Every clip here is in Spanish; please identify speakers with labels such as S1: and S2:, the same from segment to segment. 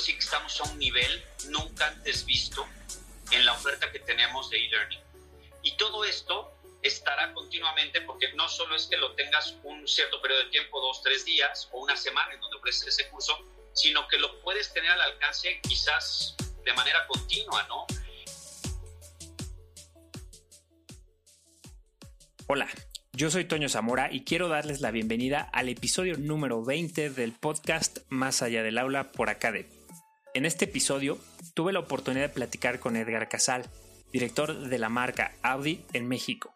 S1: decir que estamos a un nivel nunca antes visto en la oferta que tenemos de e-learning. Y todo esto estará continuamente porque no solo es que lo tengas un cierto periodo de tiempo, dos, tres días o una semana en donde ofreces ese curso, sino que lo puedes tener al alcance quizás de manera continua, ¿no?
S2: Hola, yo soy Toño Zamora y quiero darles la bienvenida al episodio número 20 del podcast Más allá del aula por Academy. En este episodio tuve la oportunidad de platicar con Edgar Casal, director de la marca Audi en México.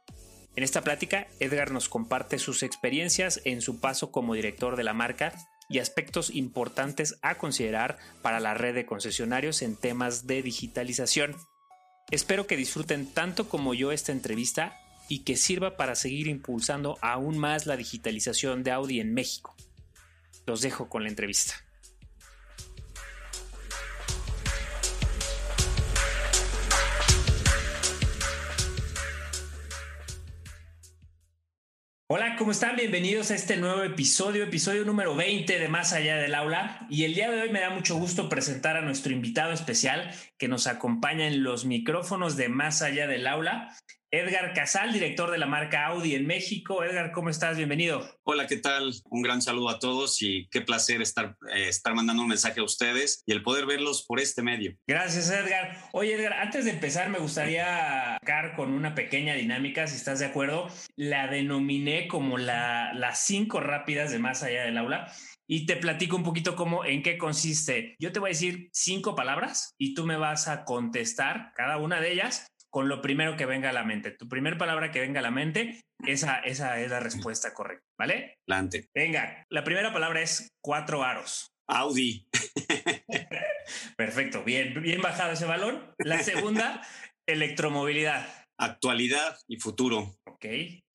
S2: En esta plática, Edgar nos comparte sus experiencias en su paso como director de la marca y aspectos importantes a considerar para la red de concesionarios en temas de digitalización. Espero que disfruten tanto como yo esta entrevista y que sirva para seguir impulsando aún más la digitalización de Audi en México. Los dejo con la entrevista. Hola, ¿cómo están? Bienvenidos a este nuevo episodio, episodio número 20 de Más allá del aula. Y el día de hoy me da mucho gusto presentar a nuestro invitado especial que nos acompaña en los micrófonos de Más allá del aula. Edgar Casal, director de la marca Audi en México. Edgar, ¿cómo estás? Bienvenido.
S3: Hola, ¿qué tal? Un gran saludo a todos y qué placer estar, eh, estar mandando un mensaje a ustedes y el poder verlos por este medio.
S2: Gracias, Edgar. Oye, Edgar, antes de empezar, me gustaría sacar con una pequeña dinámica, si estás de acuerdo. La denominé como la, las cinco rápidas de más allá del aula y te platico un poquito cómo, en qué consiste. Yo te voy a decir cinco palabras y tú me vas a contestar cada una de ellas con lo primero que venga a la mente. Tu primera palabra que venga a la mente, esa, esa es la respuesta correcta, ¿vale?
S3: Adelante.
S2: Venga, la primera palabra es cuatro aros.
S3: Audi.
S2: Perfecto, bien, bien bajado ese balón. La segunda, electromovilidad.
S3: Actualidad y futuro.
S2: Ok.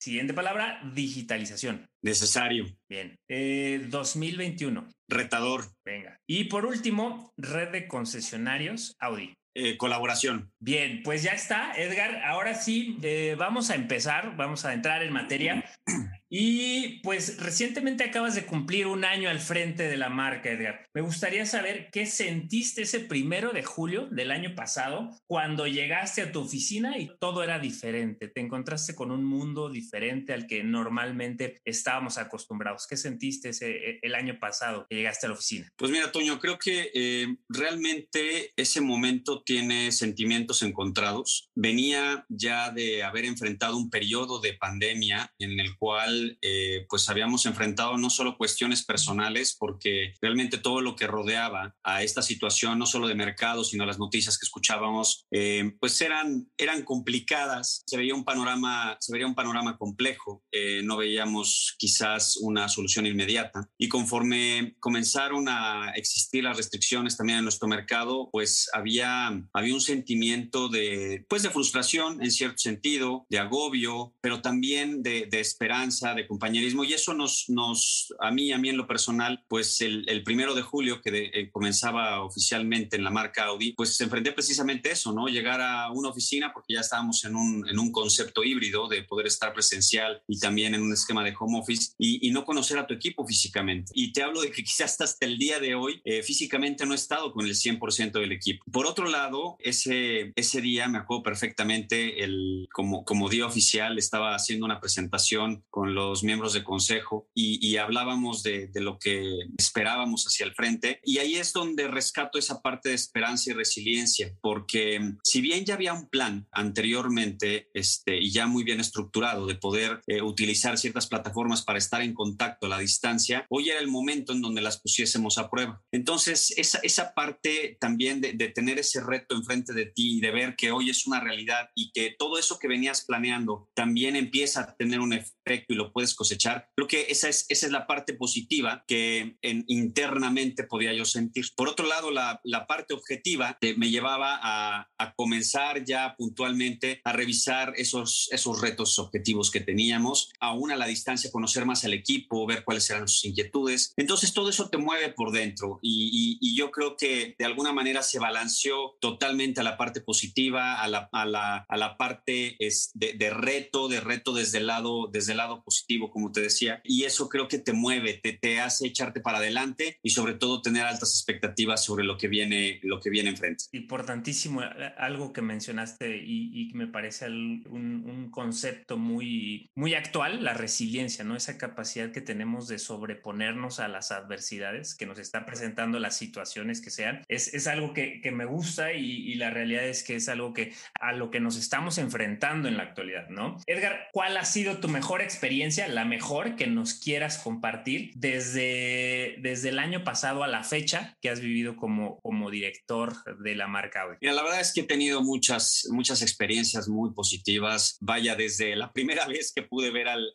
S2: Siguiente palabra, digitalización.
S3: Necesario.
S2: Bien. Eh, 2021.
S3: Retador.
S2: Venga. Y por último, red de concesionarios Audi.
S3: Eh, colaboración.
S2: Bien, pues ya está, Edgar. Ahora sí, eh, vamos a empezar, vamos a entrar en materia. Y pues recientemente acabas de cumplir un año al frente de la marca, Edgar. Me gustaría saber qué sentiste ese primero de julio del año pasado cuando llegaste a tu oficina y todo era diferente. Te encontraste con un mundo diferente al que normalmente estábamos acostumbrados. ¿Qué sentiste ese, el año pasado que llegaste a la oficina?
S3: Pues mira, Toño, creo que eh, realmente ese momento tiene sentimientos encontrados. Venía ya de haber enfrentado un periodo de pandemia en el cual eh, pues habíamos enfrentado no solo cuestiones personales, porque realmente todo lo que rodeaba a esta situación, no solo de mercado, sino las noticias que escuchábamos, eh, pues eran, eran complicadas. Se veía un panorama, se veía un panorama complejo. Eh, no veíamos quizás una solución inmediata. Y conforme comenzaron a existir las restricciones también en nuestro mercado, pues había, había un sentimiento de, pues de frustración en cierto sentido, de agobio, pero también de, de esperanza de compañerismo y eso nos, nos, a mí, a mí en lo personal, pues el, el primero de julio que eh, comenzaba oficialmente en la marca Audi, pues enfrenté precisamente eso, ¿no? Llegar a una oficina porque ya estábamos en un, en un concepto híbrido de poder estar presencial y también en un esquema de home office y, y no conocer a tu equipo físicamente. Y te hablo de que quizás hasta el día de hoy eh, físicamente no he estado con el 100% del equipo. Por otro lado, ese, ese día me acuerdo perfectamente, el, como, como día oficial, estaba haciendo una presentación con los miembros de consejo y, hablábamos de, de, lo que esperábamos hacia el frente. Y ahí es donde rescato esa parte de esperanza y resiliencia, porque si bien ya había un plan anteriormente este, y ya muy bien estructurado de poder eh, utilizar ciertas plataformas para estar en contacto a la distancia, hoy era el momento en donde las pusiésemos a prueba. Entonces, esa, esa parte también de, de tener ese reto enfrente de ti y de ver que hoy es una realidad y que todo eso que venías planeando también empieza a tener un efecto y lo puedes cosechar. Creo que esa es, esa es la parte positiva que en, internamente podía yo sentir. Por otro lado, la, la parte objetiva me llevaba a, a, comenzar ya puntualmente a revisar esos, esos retos objetivos que teníamos, aún a la distancia, conocer más al equipo, ver cuáles eran sus inquietudes. Entonces, todo eso te mueve por dentro y, y, y yo creo que de alguna manera se balanceó totalmente a la parte positiva, a la, a la, a la parte es de, de reto, de reto desde el lado, desde el lado positivo como te decía, y eso creo que te mueve, te, te hace echarte para adelante y sobre todo tener altas expectativas sobre lo que viene, lo que viene enfrente.
S2: Importantísimo, algo que mencionaste y, que me parece un, un, concepto muy, muy actual, la resiliencia, ¿no? Esa capacidad que tenemos de sobreponernos a las adversidades que nos están presentando las situaciones que sean, es, es algo que, que me gusta y, y la realidad es que es algo que a lo que nos estamos enfrentando en la actualidad, ¿no? Edgar, ¿cuál ha sido tu mejor experiencia, la mejor que nos quieras compartir desde, desde el año pasado a la fecha que has vivido como, como director de la marca hoy?
S3: Mira, la verdad es que he tenido muchas, muchas experiencias muy positivas. Vaya, desde la primera vez que pude ver al,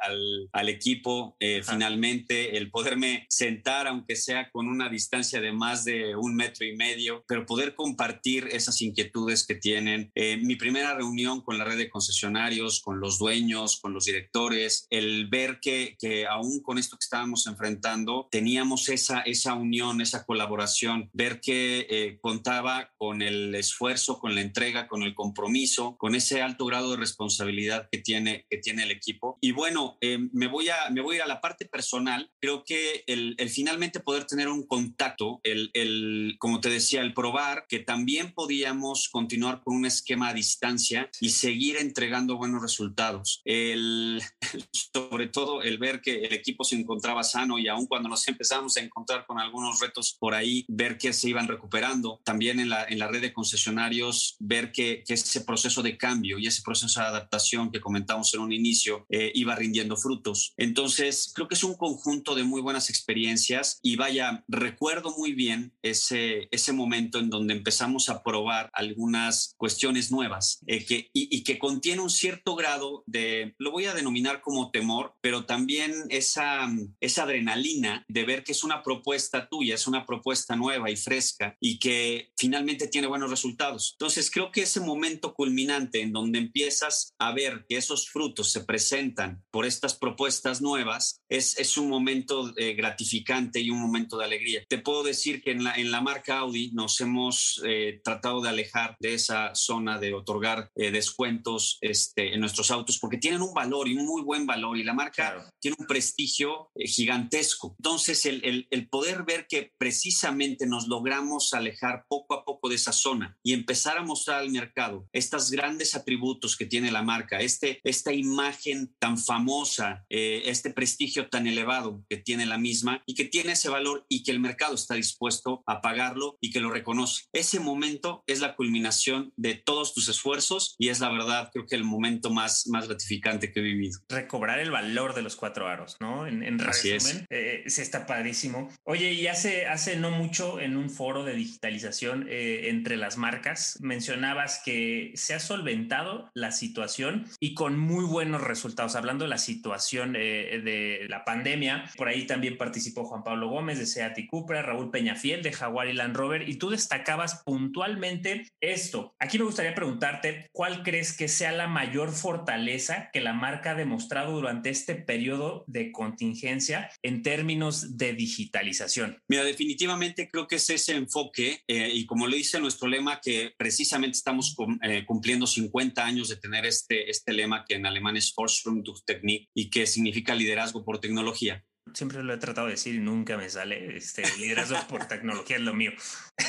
S3: al, equipo, eh, finalmente, el poderme sentar, aunque sea con una distancia de más de un metro y medio, pero poder compartir esas inquietudes que tienen. Eh, mi primera reunión con la red de concesionarios, con los dueños, con los directores, el ver que, que aún con esto que estábamos enfrentando, teníamos esa, esa unión, esa colaboración, ver que eh, contaba con el esfuerzo, con la entrega, con el compromiso, con ese alto grado de responsabilidad que tiene, que tiene el equipo. Y bueno, eh, me, voy a, me voy a la parte personal. Creo que el, el finalmente poder tener un contacto, el, el, como te decía, el probar que también podíamos continuar con un esquema a distancia y seguir entregando buenos resultados. El, sobre todo el ver que el equipo se encontraba sano y aún cuando nos empezamos a encontrar con algunos retos por ahí, ver que se iban recuperando. También en la, en la red de concesionarios, ver que, que ese proceso de cambio y ese proceso de adaptación que comentamos en un inicio eh, iba rindiendo frutos. Entonces, creo que es un conjunto de muy buenas experiencias y vaya, recuerdo muy bien ese, ese momento en donde empezamos a probar algunas cuestiones nuevas eh, que, y, y que contiene un cierto grado de, lo voy a denominar como temor, pero también esa, esa adrenalina de ver que es una propuesta tuya, es una propuesta nueva y fresca y que finalmente tiene buenos resultados. Entonces creo que ese momento culminante en donde empiezas a ver que esos frutos se presentan por estas propuestas nuevas es, es un momento eh, gratificante y un momento de alegría. Te puedo decir que en la, en la marca Audi nos hemos eh, tratado de alejar de esa zona de otorgar eh, descuentos este, en nuestros autos porque tienen un valor y un muy buen valor y la marca tiene un prestigio eh, gigantesco. Entonces, el, el, poder ver que precisamente nos logramos alejar poco a poco de esa zona y empezar a mostrar al mercado estos grandes atributos que tiene la marca, este, esta imagen tan famosa, eh, este prestigio tan elevado que tiene la misma y que tiene ese valor y que el mercado está dispuesto a pagarlo y que lo reconoce. Ese momento es la culminación de todos tus esfuerzos y es la verdad, creo que el momento más, más gratificante que he vivido.
S2: Recobrar el valor de los cuatro aros, ¿no? En, en resumen, eh, sí está padrísimo. Oye, y hace, hace no mucho en un foro de digitalización eh, entre las marcas, mencionabas que se ha solventado la situación y con muy buenos resultados. Hablando de la situación eh, de la pandemia, por ahí también participó Juan Pablo Gómez de Seat y Cupra, Raúl Peñafiel de Jaguar y Land Rover, y tú destacabas puntualmente esto. Aquí me gustaría preguntarte, ¿cuál crees que sea la mayor fortaleza que la marca ha demostrado durante este periodo de contingencia en términos de digitalización?
S3: Mira, definitivamente creo que es ese enfoque eh, y como le dice nuestro lema que precisamente estamos eh, cumpliendo 50 años de tener este, este lema que en alemán es Forschung durch Technik y que significa liderazgo por tecnología
S2: siempre lo he tratado de decir y nunca me sale. Este liderazgo por tecnología es lo mío.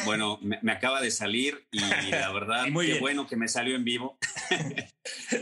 S3: Bueno, me, acaba de salir y la verdad, Muy qué bueno que me salió en vivo.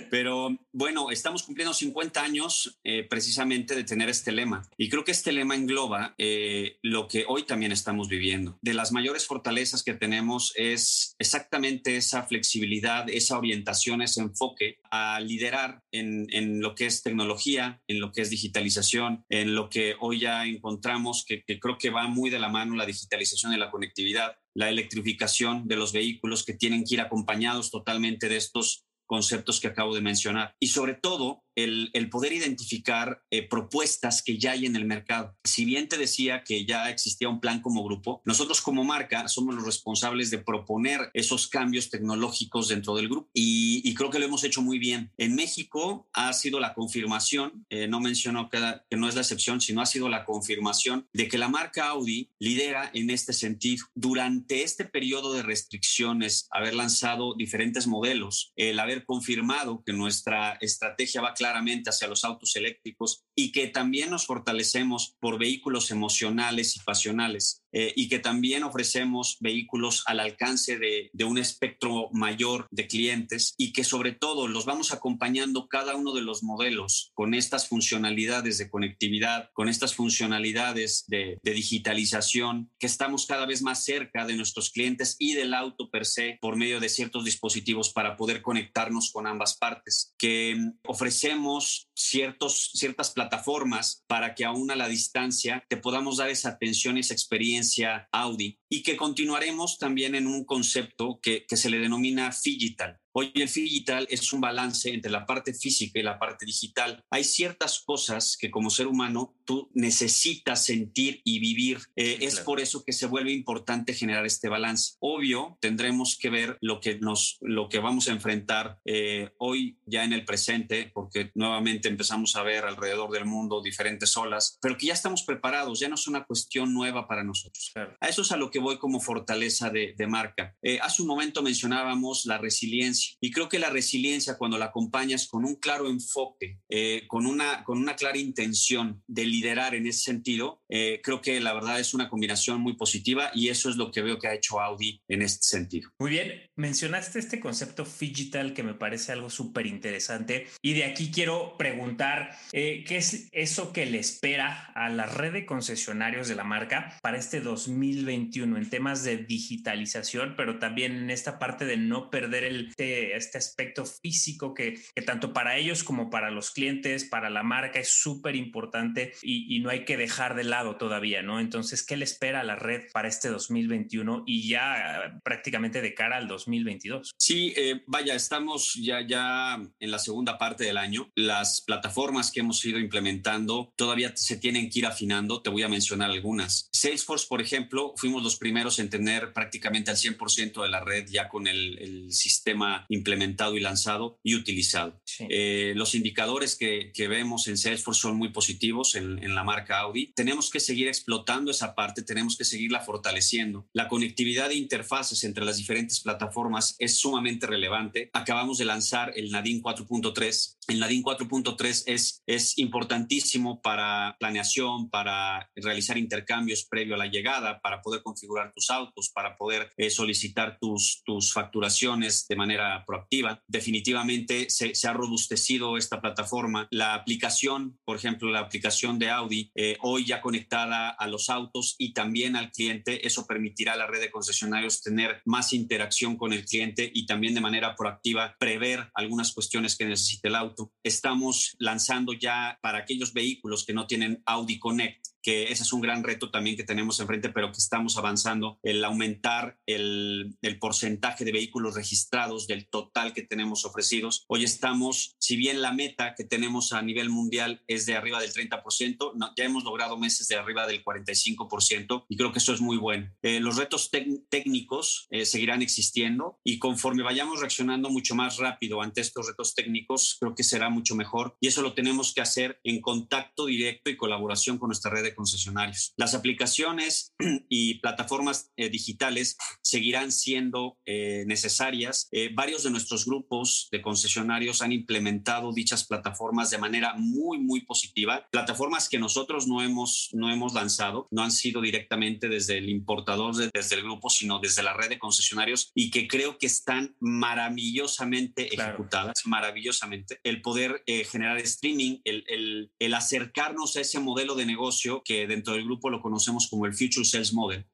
S3: Pero bueno, estamos cumpliendo 50 años eh, precisamente de tener este lema. Y creo que este lema engloba eh, lo que hoy también estamos viviendo. De las mayores fortalezas que tenemos es exactamente esa flexibilidad, esa orientación, ese enfoque a liderar en, lo que es tecnología, en lo que es digitalización, en lo que hoy ya encontramos que, que creo que va muy de la mano la digitalización y la conectividad, la electrificación de los vehículos que tienen que ir acompañados totalmente de estos conceptos que acabo de mencionar. Y sobre todo, el, poder identificar eh, propuestas que ya hay en el mercado. Si bien te decía que ya existía un plan como grupo, nosotros como marca somos los responsables de proponer esos cambios tecnológicos dentro del grupo y, creo que lo hemos hecho muy bien. En México ha sido la confirmación, eh, no menciono que, que no es la excepción, sino ha sido la confirmación de que la marca Audi lidera en este sentido. Durante este periodo de restricciones, haber lanzado diferentes modelos, el haber confirmado que nuestra estrategia va claramente hacia los autos eléctricos y que también nos fortalecemos por vehículos emocionales y pasionales. Eh, y que también ofrecemos vehículos al alcance de, de, un espectro mayor de clientes y que sobre todo los vamos acompañando cada uno de los modelos con estas funcionalidades de conectividad, con estas funcionalidades de, de digitalización, que estamos cada vez más cerca de nuestros clientes y del auto per se por medio de ciertos dispositivos para poder conectarnos con ambas partes, que ofrecemos ciertos, ciertas plataformas para que aún a la distancia te podamos dar esa atención y esa experiencia Audi y que continuaremos también en un concepto que, que se le denomina Digital, Hoy el digital es un balance entre la parte física y la parte digital. Hay ciertas cosas que como ser humano tú necesitas sentir y vivir. Eh, es por eso que se vuelve importante generar este balance. Obvio, tendremos que ver lo que nos, lo que vamos a enfrentar eh, hoy ya en el presente, porque nuevamente empezamos a ver alrededor del mundo diferentes olas, pero que ya estamos preparados. Ya no es una cuestión nueva para nosotros. A eso es a lo que voy como fortaleza de, de marca. Eh, hace un momento mencionábamos la resiliencia y creo que la resiliencia, cuando la acompañas con un claro enfoque, eh, con, una, con una clara intención de liderar en ese sentido, eh, creo que la verdad es una combinación muy positiva y eso es lo que veo que ha hecho Audi en este sentido.
S2: Muy bien, mencionaste este concepto digital que me parece algo súper interesante y de aquí quiero preguntar eh, qué es eso que le espera a la red de concesionarios de la marca para este 2021 en temas de digitalización, pero también en esta parte de no perder el, este, aspecto físico que, tanto para ellos como para los clientes, para la marca es súper importante y, no hay que dejar de lado todavía, ¿no? Entonces, ¿qué le espera a la red para este 2021 y ya prácticamente de cara al 2022?
S3: Sí, eh, vaya, estamos ya, ya en la segunda parte del año. Las plataformas que hemos ido implementando todavía se tienen que ir afinando. Te voy a mencionar algunas. Salesforce, por ejemplo, fuimos los primeros en tener prácticamente al 100% de la red ya con el, el sistema implementado y lanzado y utilizado. Eh, los indicadores que, que, vemos en Salesforce son muy positivos en, en, la marca Audi. Tenemos que seguir explotando esa parte, tenemos que seguirla fortaleciendo. La conectividad de interfaces entre las diferentes plataformas es sumamente relevante. Acabamos de lanzar el Nadine 4.3. El Nadine 4.3 es, es importantísimo para planeación, para realizar intercambios previo a la llegada, para poder configurar tus autos, para poder eh, solicitar tus, tus facturaciones de manera proactiva. Definitivamente se, ha robustecido esta plataforma. La aplicación, por ejemplo, la aplicación de Audi, eh, hoy ya conectada a los autos y también al cliente, eso permitirá a la red de concesionarios tener más interacción con el cliente y también de manera proactiva prever algunas cuestiones que necesite el auto. Estamos lanzando ya para aquellos vehículos que no tienen Audi Connect que ese es un gran reto también que tenemos enfrente, pero que estamos avanzando, el aumentar el, el, porcentaje de vehículos registrados del total que tenemos ofrecidos. Hoy estamos, si bien la meta que tenemos a nivel mundial es de arriba del 30%, ya hemos logrado meses de arriba del 45% y creo que eso es muy bueno. Eh, los retos técnicos eh, seguirán existiendo y conforme vayamos reaccionando mucho más rápido ante estos retos técnicos, creo que será mucho mejor y eso lo tenemos que hacer en contacto directo y colaboración con nuestra red de concesionarios. Las aplicaciones y plataformas eh, digitales seguirán siendo eh, necesarias. Eh, varios de nuestros grupos de concesionarios han implementado dichas plataformas de manera muy, muy positiva. Plataformas que nosotros no hemos, no hemos lanzado, no han sido directamente desde el importador, desde el grupo, sino desde la red de concesionarios y que creo que están maravillosamente ejecutadas, maravillosamente. El poder generar streaming, el, el, el acercarnos a ese modelo de negocio que dentro del grupo lo conocemos como el Future Sales Model,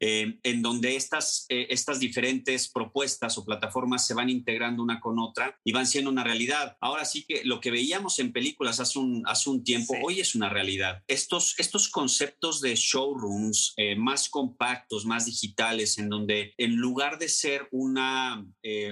S3: eh, en donde estas, eh, estas diferentes propuestas o plataformas se van integrando una con otra y van siendo una realidad. Ahora sí que lo que veíamos en películas hace un, hace un tiempo, hoy es una realidad. Estos, estos conceptos de showrooms eh, más compactos, más digitales, en donde en lugar de ser una,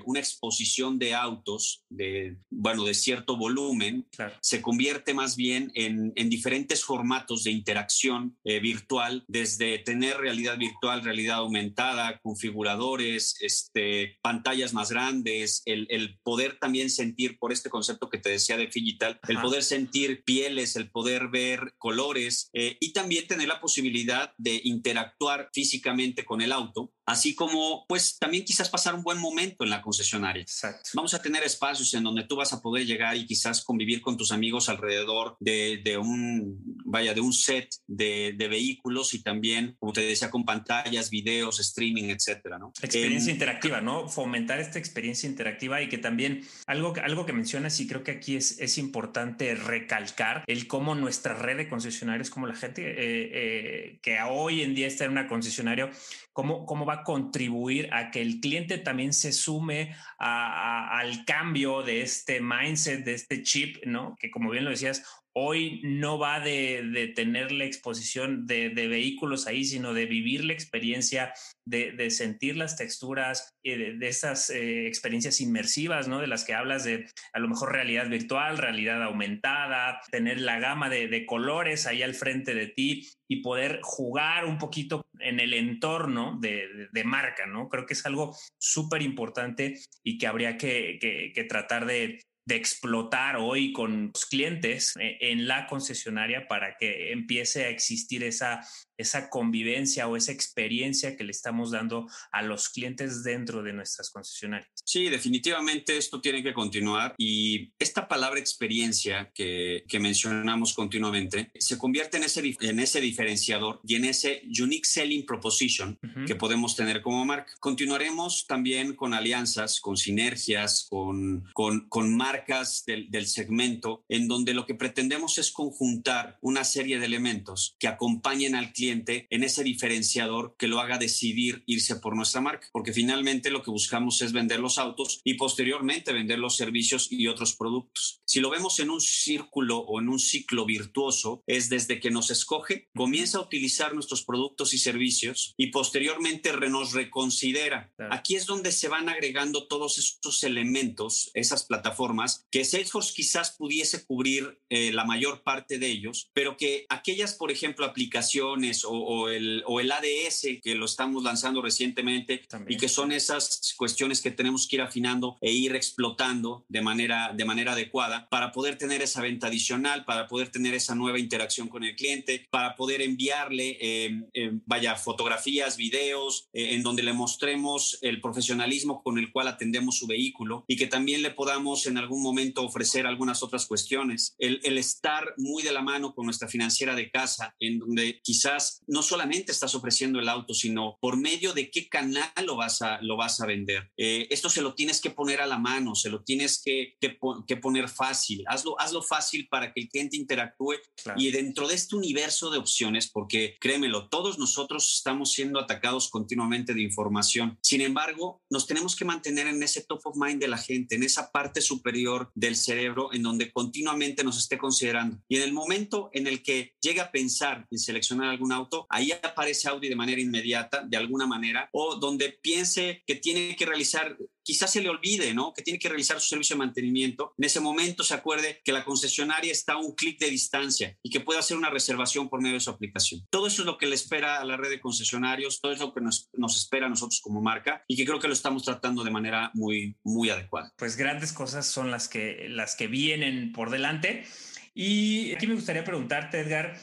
S3: una exposición de autos, de, bueno, de cierto volumen, se convierte más bien en, en diferentes formatos de interacción interacción eh, virtual, desde tener realidad virtual, realidad aumentada, configuradores, este, pantallas más grandes, el, el poder también sentir por este concepto que te decía de digital, el poder sentir pieles, el poder ver colores eh, y también tener la posibilidad de interactuar físicamente con el auto así como pues también quizás pasar un buen momento en la concesionaria.
S2: Exacto.
S3: Vamos a tener espacios en donde tú vas a poder llegar y quizás convivir con tus amigos alrededor de, de un, vaya, de un set de, de, vehículos y también, como te decía, con pantallas, videos, streaming, etcétera, ¿no?
S2: Experiencia eh, interactiva, ¿no? Fomentar esta experiencia interactiva y que también algo, algo que mencionas y creo que aquí es, es importante recalcar el cómo nuestra red de concesionarios, como la gente eh, eh, que hoy en día está en una concesionaria, cómo, cómo va contribuir a que el cliente también se sume al cambio de este mindset, de este chip, ¿no? Que como bien lo decías, hoy no va de, tener la exposición de, vehículos ahí, sino de vivir la experiencia, de, sentir las texturas, de, de esas eh, experiencias inmersivas, ¿no? De las que hablas de a lo mejor realidad virtual, realidad aumentada, tener la gama de, colores ahí al frente de ti y poder jugar un poquito en el entorno de, marca, ¿no? Creo que es algo súper importante y que habría que tratar de, de explotar hoy con los clientes eh, en la concesionaria para que empiece a existir esa esa convivencia o esa experiencia que le estamos dando a los clientes dentro de nuestras concesionarias.
S3: Sí, definitivamente esto tiene que continuar y esta palabra experiencia que, que mencionamos continuamente se convierte en ese, en ese diferenciador y en ese unique selling proposition que podemos tener como marca. Continuaremos también con alianzas, con sinergias, con, con, con marcas del, del segmento en donde lo que pretendemos es conjuntar una serie de elementos que acompañen al cliente en ese diferenciador que lo haga decidir irse por nuestra marca, porque finalmente lo que buscamos es vender los autos y posteriormente vender los servicios y otros productos. Si lo vemos en un círculo o en un ciclo virtuoso, es desde que nos escoge, comienza a utilizar nuestros productos y servicios y posteriormente nos reconsidera. Aquí es donde se van agregando todos estos elementos, esas plataformas, que Salesforce quizás pudiese cubrir eh, la mayor parte de ellos, pero que aquellas, por ejemplo, aplicaciones, o, el, o el ADS que lo estamos lanzando recientemente y que son esas cuestiones que tenemos que ir afinando e ir explotando de manera, de manera adecuada para poder tener esa venta adicional, para poder tener esa nueva interacción con el cliente, para poder enviarle, eh, eh, vaya, fotografías, videos, eh, en donde le mostremos el profesionalismo con el cual atendemos su vehículo y que también le podamos en algún momento ofrecer algunas otras cuestiones. El, el estar muy de la mano con nuestra financiera de casa, en donde quizás no solamente estás ofreciendo el auto, sino por medio de qué canal lo vas a, lo vas a vender. Eh, esto se lo tienes que poner a la mano, se lo tienes que, que, poner fácil. Hazlo, hazlo fácil para que el cliente interactúe y dentro de este universo de opciones, porque créemelo, todos nosotros estamos siendo atacados continuamente de información. Sin embargo, nos tenemos que mantener en ese top of mind de la gente, en esa parte superior del cerebro en donde continuamente nos esté considerando. Y en el momento en el que llega a pensar en seleccionar alguna auto, ahí aparece Audi de manera inmediata, de alguna manera, o donde piense que tiene que realizar quizás se le olvide, ¿no? Que tiene que realizar su servicio de mantenimiento. En ese momento se acuerde que la concesionaria está a un clic de distancia y que puede hacer una reservación por medio de su aplicación. Todo eso es lo que le espera a la red de concesionarios, todo es lo que nos, nos espera a nosotros como marca y que creo que lo estamos tratando de manera muy, muy adecuada.
S2: Pues grandes cosas son las que, las que vienen por delante. Y aquí me gustaría preguntarte, Edgar,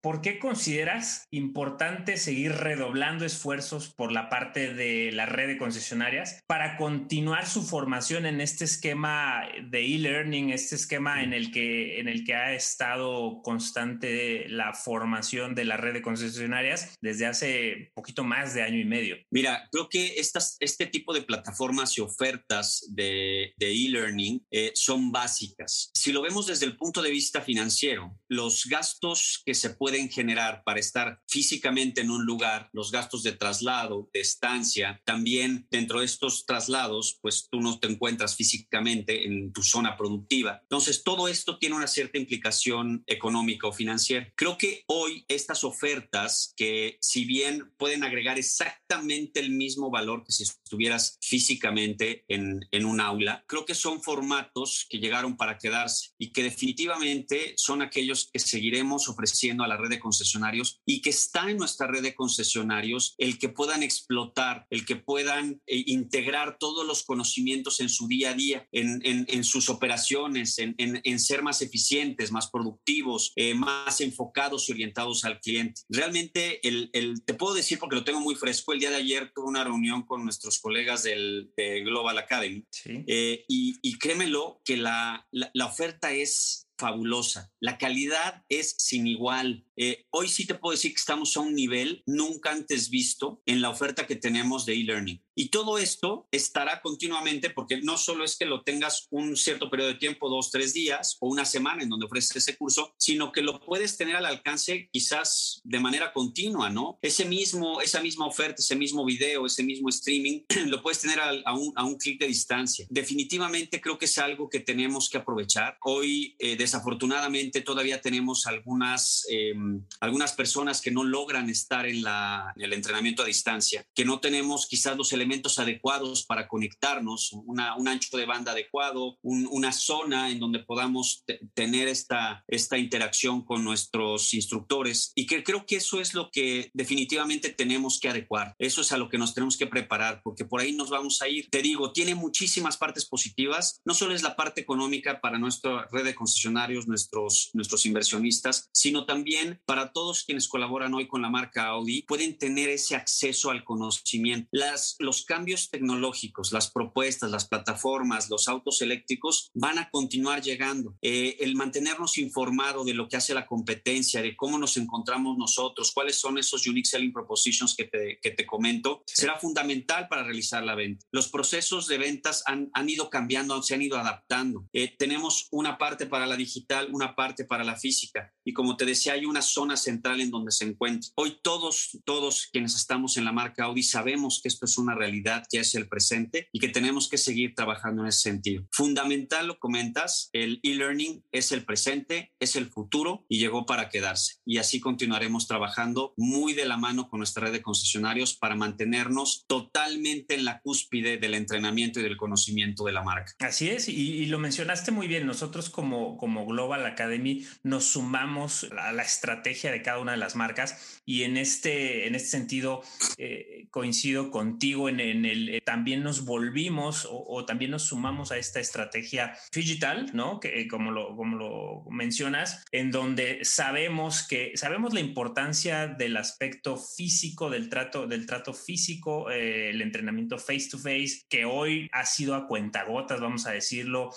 S2: ¿Por qué consideras importante seguir redoblando esfuerzos por la parte de la red de concesionarias para continuar su formación en este esquema de e-learning, este esquema en el que en el que ha estado constante la formación de la red de concesionarias desde hace poquito más de año y medio?
S3: Mira, creo que estas, este tipo de plataformas y ofertas de e-learning eh, son básicas. Si lo vemos desde el punto de vista financiero, los gastos que se pueden generar para estar físicamente en un lugar, los gastos de traslado, de estancia, también dentro de estos traslados, pues tú no te encuentras físicamente en tu zona productiva. Entonces, todo esto tiene una cierta implicación económica o financiera. Creo que hoy estas ofertas que si bien pueden agregar exactamente el mismo valor que si estuvieras físicamente en, en un aula, creo que son formatos que llegaron para quedarse y que definitivamente son aquellos que seguiremos ofreciendo a la la red de concesionarios y que está en nuestra red de concesionarios el que puedan explotar, el que puedan eh, integrar todos los conocimientos en su día a día, en, en, sus operaciones, en, en, ser más eficientes, más productivos, eh, más enfocados y orientados al cliente. Realmente, el, el, te puedo decir, porque lo tengo muy fresco, el día de ayer tuve una reunión con nuestros colegas del, de Global Academy eh, y, y, créemelo que la, la, la oferta es fabulosa. La calidad es sin igual. Eh, hoy sí te puedo decir que estamos a un nivel nunca antes visto en la oferta que tenemos de e-learning. Y todo esto estará continuamente porque no solo es que lo tengas un cierto periodo de tiempo, dos, tres días o una semana en donde ofreces ese curso, sino que lo puedes tener al alcance quizás de manera continua, ¿no? Ese mismo, esa misma oferta, ese mismo video, ese mismo streaming, lo puedes tener a, un, a un clic de distancia. Definitivamente creo que es algo que tenemos que aprovechar. Hoy, eh, desafortunadamente, todavía tenemos algunas, em, algunas personas que no logran estar en, la, en el entrenamiento a distancia, que no tenemos quizás los elementos adecuados para conectarnos, una, un ancho de banda adecuado, una zona en donde podamos tener esta, esta interacción con nuestros instructores. Y que creo que eso es lo que definitivamente tenemos que adecuar. Eso es a lo que nos tenemos que preparar, porque por ahí nos vamos a ir. Te digo, tiene muchísimas partes positivas. No solo es la parte económica para nuestra red de concesionarios, nuestros, nuestros inversionistas, sino también para todos quienes colaboran hoy con la marca Audi, pueden tener ese acceso al conocimiento. Las, los cambios tecnológicos, las propuestas, las plataformas, los autos eléctricos van a continuar llegando. Eh, el mantenernos informado de lo que hace la competencia, de cómo nos encontramos nosotros, cuáles son esos unique selling propositions que te, que te comento, será fundamental para realizar la venta. Los procesos de ventas han, han ido cambiando, se han ido adaptando. Eh, tenemos una parte para la digital, una parte para la física. Y como te decía, hay una zona central en donde se encuentra. Hoy todos, todos quienes estamos en la marca Audi sabemos que esto es una realidad que es el presente y que tenemos que seguir trabajando en ese sentido. Fundamental, lo comentas, el e-learning es el presente, es el futuro y llegó para quedarse. Y así continuaremos trabajando muy de la mano con nuestra red de concesionarios para mantenernos totalmente en la cúspide del entrenamiento y del conocimiento de la marca.
S2: Así es, y, lo mencionaste muy bien. Nosotros como, como Global Academy nos sumamos a la estrategia de cada una de las marcas y en este, en este sentido eh, coincido contigo en en, el, eh, también nos volvimos o, también nos sumamos a esta estrategia digital, ¿no? Que eh, como lo, como lo mencionas, en donde sabemos que sabemos la importancia del aspecto físico, del trato, del trato físico, eh, el entrenamiento face to face, que hoy ha sido a cuentagotas, vamos a decirlo,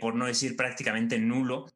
S2: por no decir prácticamente nulo.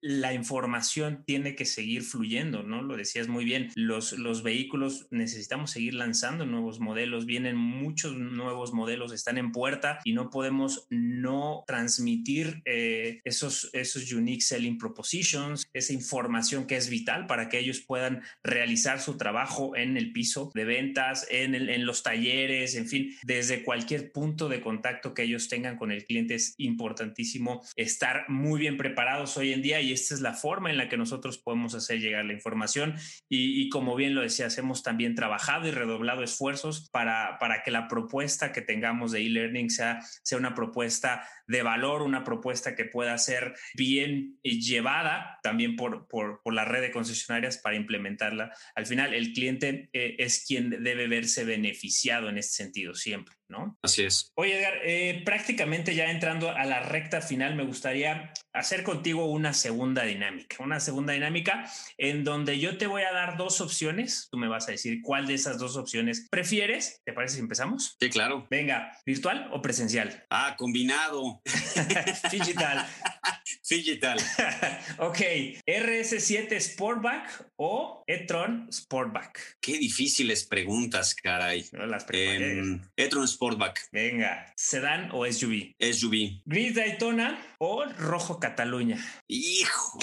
S2: la información tiene que seguir fluyendo, ¿no? Lo decías muy bien, los, los vehículos necesitamos seguir lanzando nuevos modelos, vienen muchos nuevos modelos están en puerta y no podemos no transmitir eh, esos, esos unique selling propositions, esa información que es vital para que ellos puedan realizar su trabajo en el piso de ventas, en, en los talleres, en fin, desde cualquier punto de contacto que ellos tengan con el cliente es importantísimo estar muy bien preparados hoy en día y esta es la forma en la que nosotros podemos hacer llegar la información y, y como bien lo decías, hemos también trabajado y redoblado esfuerzos para, para que la propuesta que tengamos de e-learning sea, sea una propuesta de valor, una propuesta que pueda ser bien llevada también por, por, la red de concesionarias para implementarla. Al final, el cliente eh, es quien debe verse beneficiado en este sentido siempre. ¿no?
S3: Así es.
S2: Oye, Edgar, eh, prácticamente ya entrando a la recta final, me gustaría hacer contigo una segunda dinámica, una segunda dinámica en donde yo te voy a dar dos opciones. Tú me vas a decir cuál de esas dos opciones prefieres. ¿Te parece si empezamos?
S3: Sí, claro.
S2: Venga, ¿virtual o presencial?
S3: Ah, combinado.
S2: Digital.
S3: Digital.
S2: ok, RS7 Sportback o e-tron Sportback.
S3: Qué difíciles preguntas, caray.
S2: las eh,
S3: e-tron Sportback.
S2: Venga, ¿sedán o SUV?
S3: SUV.
S2: Gris Daytona o Rojo Cataluña.
S3: Hijo.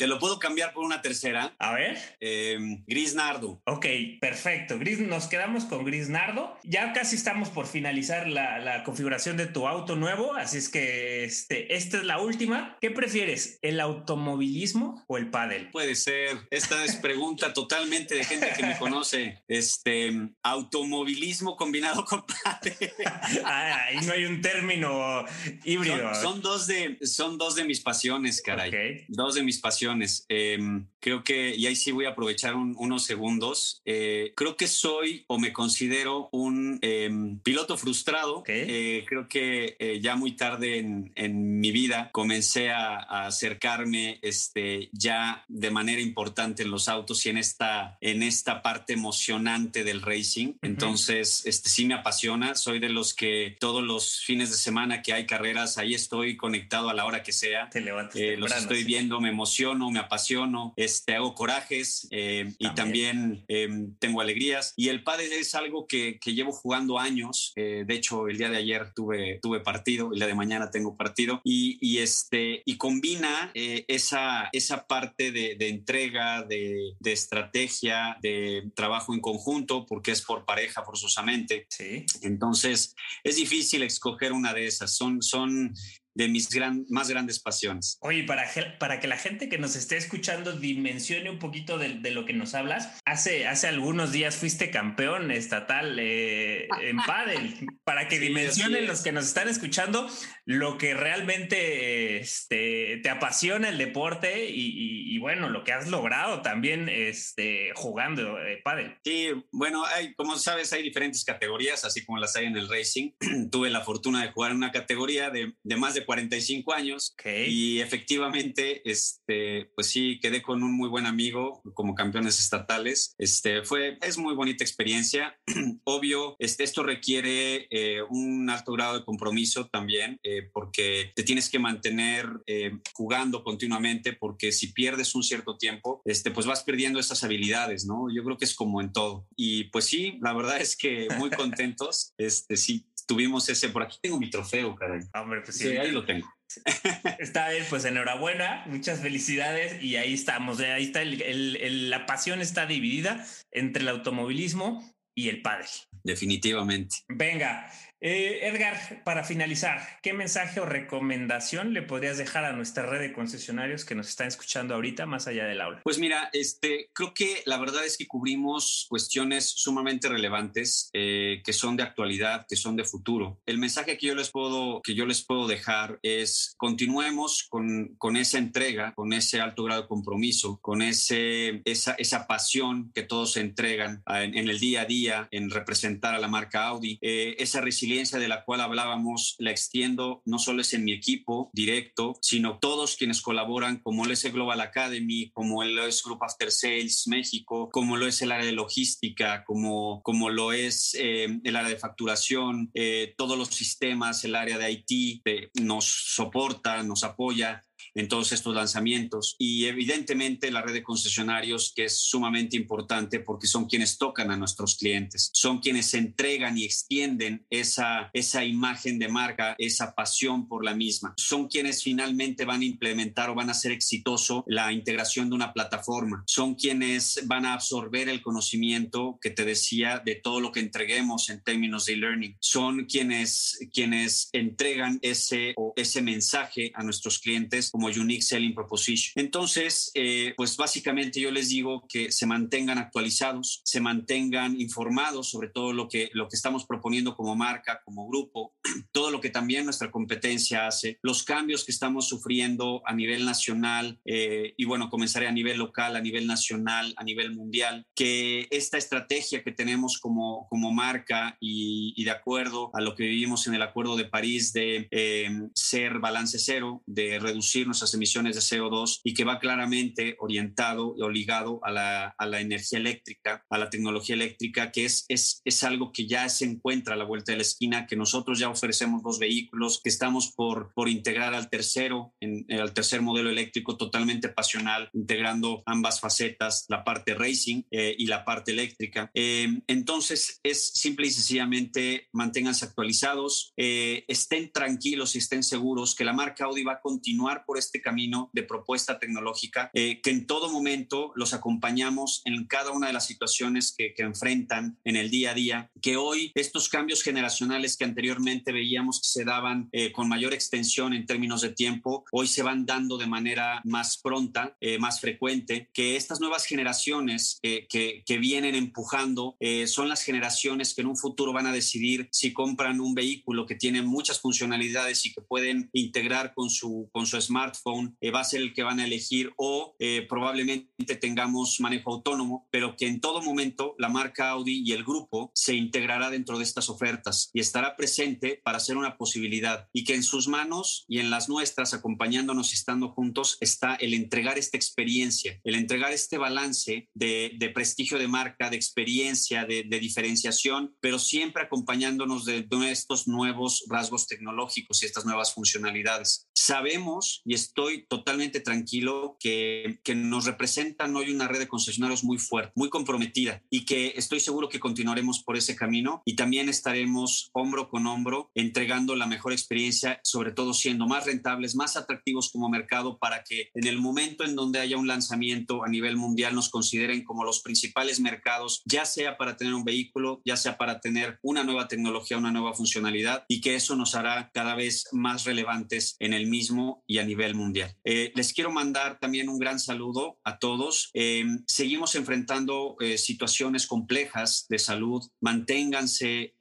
S3: Te lo puedo cambiar por una tercera.
S2: A ver.
S3: Em, gris Nardo.
S2: Ok, perfecto. Gris, nos quedamos con Gris Nardo. Ya casi estamos por finalizar la, configuración de tu auto nuevo, así es que este, esta es la última. ¿Qué prefieres, el automovilismo o el pádel?
S3: Puede ser. Esta es pregunta totalmente de gente que me conoce. Este, automovilismo combinado con pádel.
S2: ah, ahí no hay un término híbrido.
S3: Son, dos de, son dos de mis pasiones, caray. Dos de mis pasiones emociones. Em, creo que, y ahí sí voy a aprovechar unos segundos, eh, creo que soy o me considero un em, piloto frustrado. Eh, creo que eh, ya muy tarde en, en mi vida comencé a, a, acercarme este, ya de manera importante en los autos y en esta, en esta parte emocionante del racing. Entonces, este, sí me apasiona. Soy de los que todos los fines de semana que hay carreras, ahí estoy conectado a la hora que sea.
S2: Te levantas
S3: eh, los estoy viendo, me emociono, me apasiono, este, hago corajes eh, y también eh, tengo alegrías. Y el pádel es algo que, que llevo jugando años. de hecho, el día de ayer tuve, tuve partido, el día de mañana tengo partido y, y este, y combina esa, esa parte de, de entrega, de, de, estrategia, de trabajo en conjunto, porque es por pareja forzosamente.
S2: Sí.
S3: Entonces, es difícil escoger una de esas. Son, son de mis gran, más grandes pasiones.
S2: Oye, para, para que la gente que nos esté escuchando dimensione un poquito de, de lo que nos hablas, hace, hace algunos días fuiste campeón estatal eh, en pádel, para que sí, dimensionen los que nos están escuchando lo que realmente este, te apasiona el deporte y, y, y, bueno, lo que has logrado también este, jugando eh, pádel.
S3: Sí, bueno, hay, como sabes, hay diferentes categorías, así como las hay en el racing. Tuve la fortuna de jugar en una categoría de, de más de 45 años
S2: okay.
S3: y efectivamente, este, pues sí, quedé con un muy buen amigo como campeones estatales. Este, fue, es muy bonita experiencia. Obvio, este, esto requiere eh, un alto grado de compromiso también, eh, porque te tienes que mantener eh, jugando continuamente, porque si pierdes un cierto tiempo, este, pues vas perdiendo esas habilidades, ¿no? Yo creo que es como en todo. Y pues sí, la verdad es que muy contentos. este, sí, tuvimos ese, por aquí tengo mi trofeo, caray.
S2: Hombre, pues sí,
S3: sí ahí lo tengo.
S2: Está bien, pues enhorabuena, muchas felicidades y ahí estamos, ahí está, el, el, el, la pasión está dividida entre el automovilismo y el pádel.
S3: Definitivamente.
S2: Venga, eh, Edgar, para finalizar, ¿qué mensaje o recomendación le podrías dejar a nuestra red de concesionarios que nos están escuchando ahorita más allá del aula?
S3: Pues mira, este, creo que la verdad es que cubrimos cuestiones sumamente relevantes eh, que son de actualidad, que son de futuro. El mensaje que yo les puedo, que yo les puedo dejar es continuemos con, con esa entrega, con ese alto grado de compromiso, con ese, esa, esa pasión que todos se entregan en, en, el día a día en representar a la marca Audi, eh, esa resiliencia de la cual hablábamos la extiendo no solo es en mi equipo directo, sino todos quienes colaboran, como lo es el Global Academy, como lo es Group After Sales México, como lo es el área de logística, como, como lo es eh, el área de facturación, eh, todos los sistemas, el área de IT, eh, nos soporta, nos apoya en todos estos lanzamientos. Y evidentemente la red de concesionarios, que es sumamente importante porque son quienes tocan a nuestros clientes, son quienes entregan y extienden esa, esa imagen de marca, esa pasión por la misma. Son quienes finalmente van a implementar o van a hacer exitoso la integración de una plataforma. Son quienes van a absorber el conocimiento que te decía de todo lo que entreguemos en términos de learning. Son quienes, quienes entregan ese, o ese mensaje a nuestros clientes como Unique Selling Proposition. Entonces, eh, pues básicamente yo les digo que se mantengan actualizados, se mantengan informados sobre todo lo que, lo que estamos proponiendo como marca, como grupo, todo lo que también nuestra competencia hace, los cambios que estamos sufriendo a nivel nacional eh, y bueno, comenzaré a nivel local, a nivel nacional, a nivel mundial, que esta estrategia que tenemos como, como marca y, y de acuerdo a lo que vivimos en el Acuerdo de París de eh, ser balance cero, de reducir nuestras emisiones de CO2 y que va claramente orientado o ligado a la, a la energía eléctrica, a la tecnología eléctrica, que es, es, es algo que ya se encuentra a la vuelta de la esquina, que nosotros ya ofrecemos dos vehículos, que estamos por, por integrar al tercero, en, al tercer modelo eléctrico totalmente pasional, integrando ambas facetas, la parte racing eh, y la parte eléctrica. Eh, entonces, es simple y sencillamente manténganse actualizados, eh, estén tranquilos y estén seguros que la marca Audi va a continuar por este camino de propuesta tecnológica, eh, que en todo momento los acompañamos en cada una de las situaciones que, que, enfrentan en el día a día, que hoy estos cambios generacionales que anteriormente veíamos que se daban eh, con mayor extensión en términos de tiempo, hoy se van dando de manera más pronta, eh, más frecuente, que estas nuevas generaciones que, que, vienen empujando eh, son las generaciones que en un futuro van a decidir si compran un vehículo que tiene muchas funcionalidades y que pueden integrar con su, con su smart smartphone va a ser el que van a elegir o probablemente tengamos manejo autónomo, pero que en todo momento la marca Audi y el grupo se integrará dentro de estas ofertas y estará presente para ser una posibilidad y que en sus manos y en las nuestras, acompañándonos y estando juntos, está el entregar esta experiencia, el entregar este balance de, prestigio de marca, de experiencia, de, diferenciación, pero siempre acompañándonos de, de estos nuevos rasgos tecnológicos y estas nuevas funcionalidades. Sabemos y estoy totalmente tranquilo que, que nos representan hoy una red de concesionarios muy fuerte, muy comprometida y que estoy seguro que continuaremos por ese camino y también estaremos hombro con hombro entregando la mejor experiencia, sobre todo siendo más rentables, más atractivos como mercado para que en el momento en donde haya un lanzamiento a nivel mundial nos consideren como los principales mercados, ya sea para tener un vehículo, ya sea para tener una nueva tecnología, una nueva funcionalidad y que eso nos hará cada vez más relevantes en el mismo y a nivel mundial. Eh, les quiero mandar también un gran saludo a todos. Eh, seguimos enfrentando eh, situaciones complejas de salud. Manténganse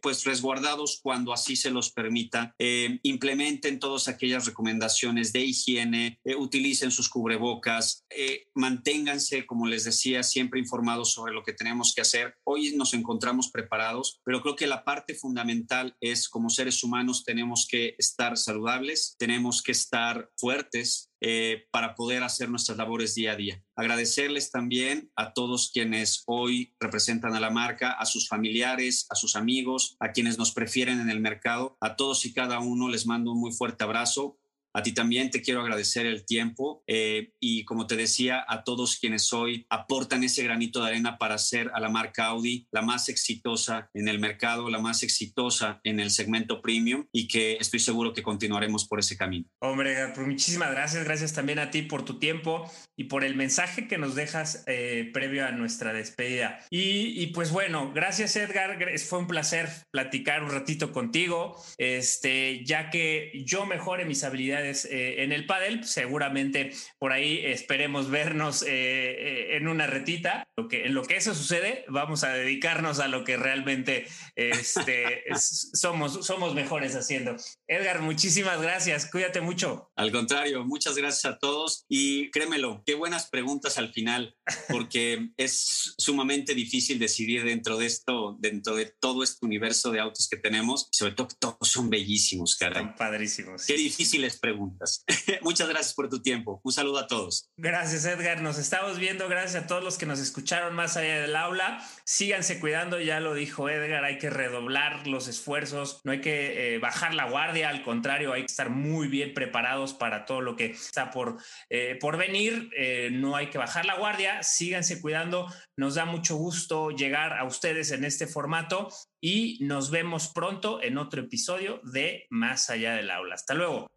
S3: pues resguardados cuando así se los permita. implementen todas aquellas recomendaciones de higiene, utilicen sus cubrebocas, manténganse, como les decía, siempre informados sobre lo que tenemos que hacer. Hoy nos encontramos preparados, pero creo que la parte fundamental es como seres humanos tenemos que estar saludables, tenemos que estar fuertes eh, para poder hacer nuestras labores día a día. Agradecerles también a todos quienes hoy representan a la marca, a sus familiares, a sus amigos, a quienes nos prefieren en el mercado. A todos y cada uno les mando un muy fuerte abrazo. A ti también te quiero agradecer el tiempo eh, y como te decía, a todos quienes hoy aportan ese granito de arena para hacer a la marca Audi la más exitosa en el mercado, la más exitosa en el segmento premium y que estoy seguro que continuaremos por ese camino.
S2: Hombre, pues muchísimas gracias. Gracias también a ti por tu tiempo y por el mensaje que nos dejas eh, previo a nuestra despedida. Y, y, pues bueno, gracias Edgar. Fue un placer platicar un ratito contigo, este, ya que yo mejore mis habilidades eh, en el pádel. Seguramente por ahí esperemos vernos eh, eh, en una retita. Lo que, en lo que eso sucede, vamos a dedicarnos a lo que realmente este, somos, somos mejores haciendo. Edgar, muchísimas gracias. Cuídate mucho.
S3: Al contrario, muchas gracias a todos y créemelo, qué buenas preguntas al final, porque es sumamente difícil decidir dentro de esto, dentro de todo este universo de autos que tenemos. Sobre todo, todos son bellísimos, cara. Son
S2: padrísimos.
S3: Qué difíciles preguntas Muchas gracias por tu tiempo. Un saludo a todos.
S2: Gracias, Edgar. Nos estamos viendo. Gracias a todos los que nos escucharon más allá del aula. Síganse cuidando, ya lo dijo Edgar, hay que redoblar los esfuerzos, no hay que eh, bajar la guardia, al contrario, hay que estar muy bien preparados para todo lo que está por, eh, por venir. Eh, no hay que bajar la guardia, síganse cuidando. Nos da mucho gusto llegar a ustedes en este formato y nos vemos pronto en otro episodio de Más allá del aula. Hasta luego.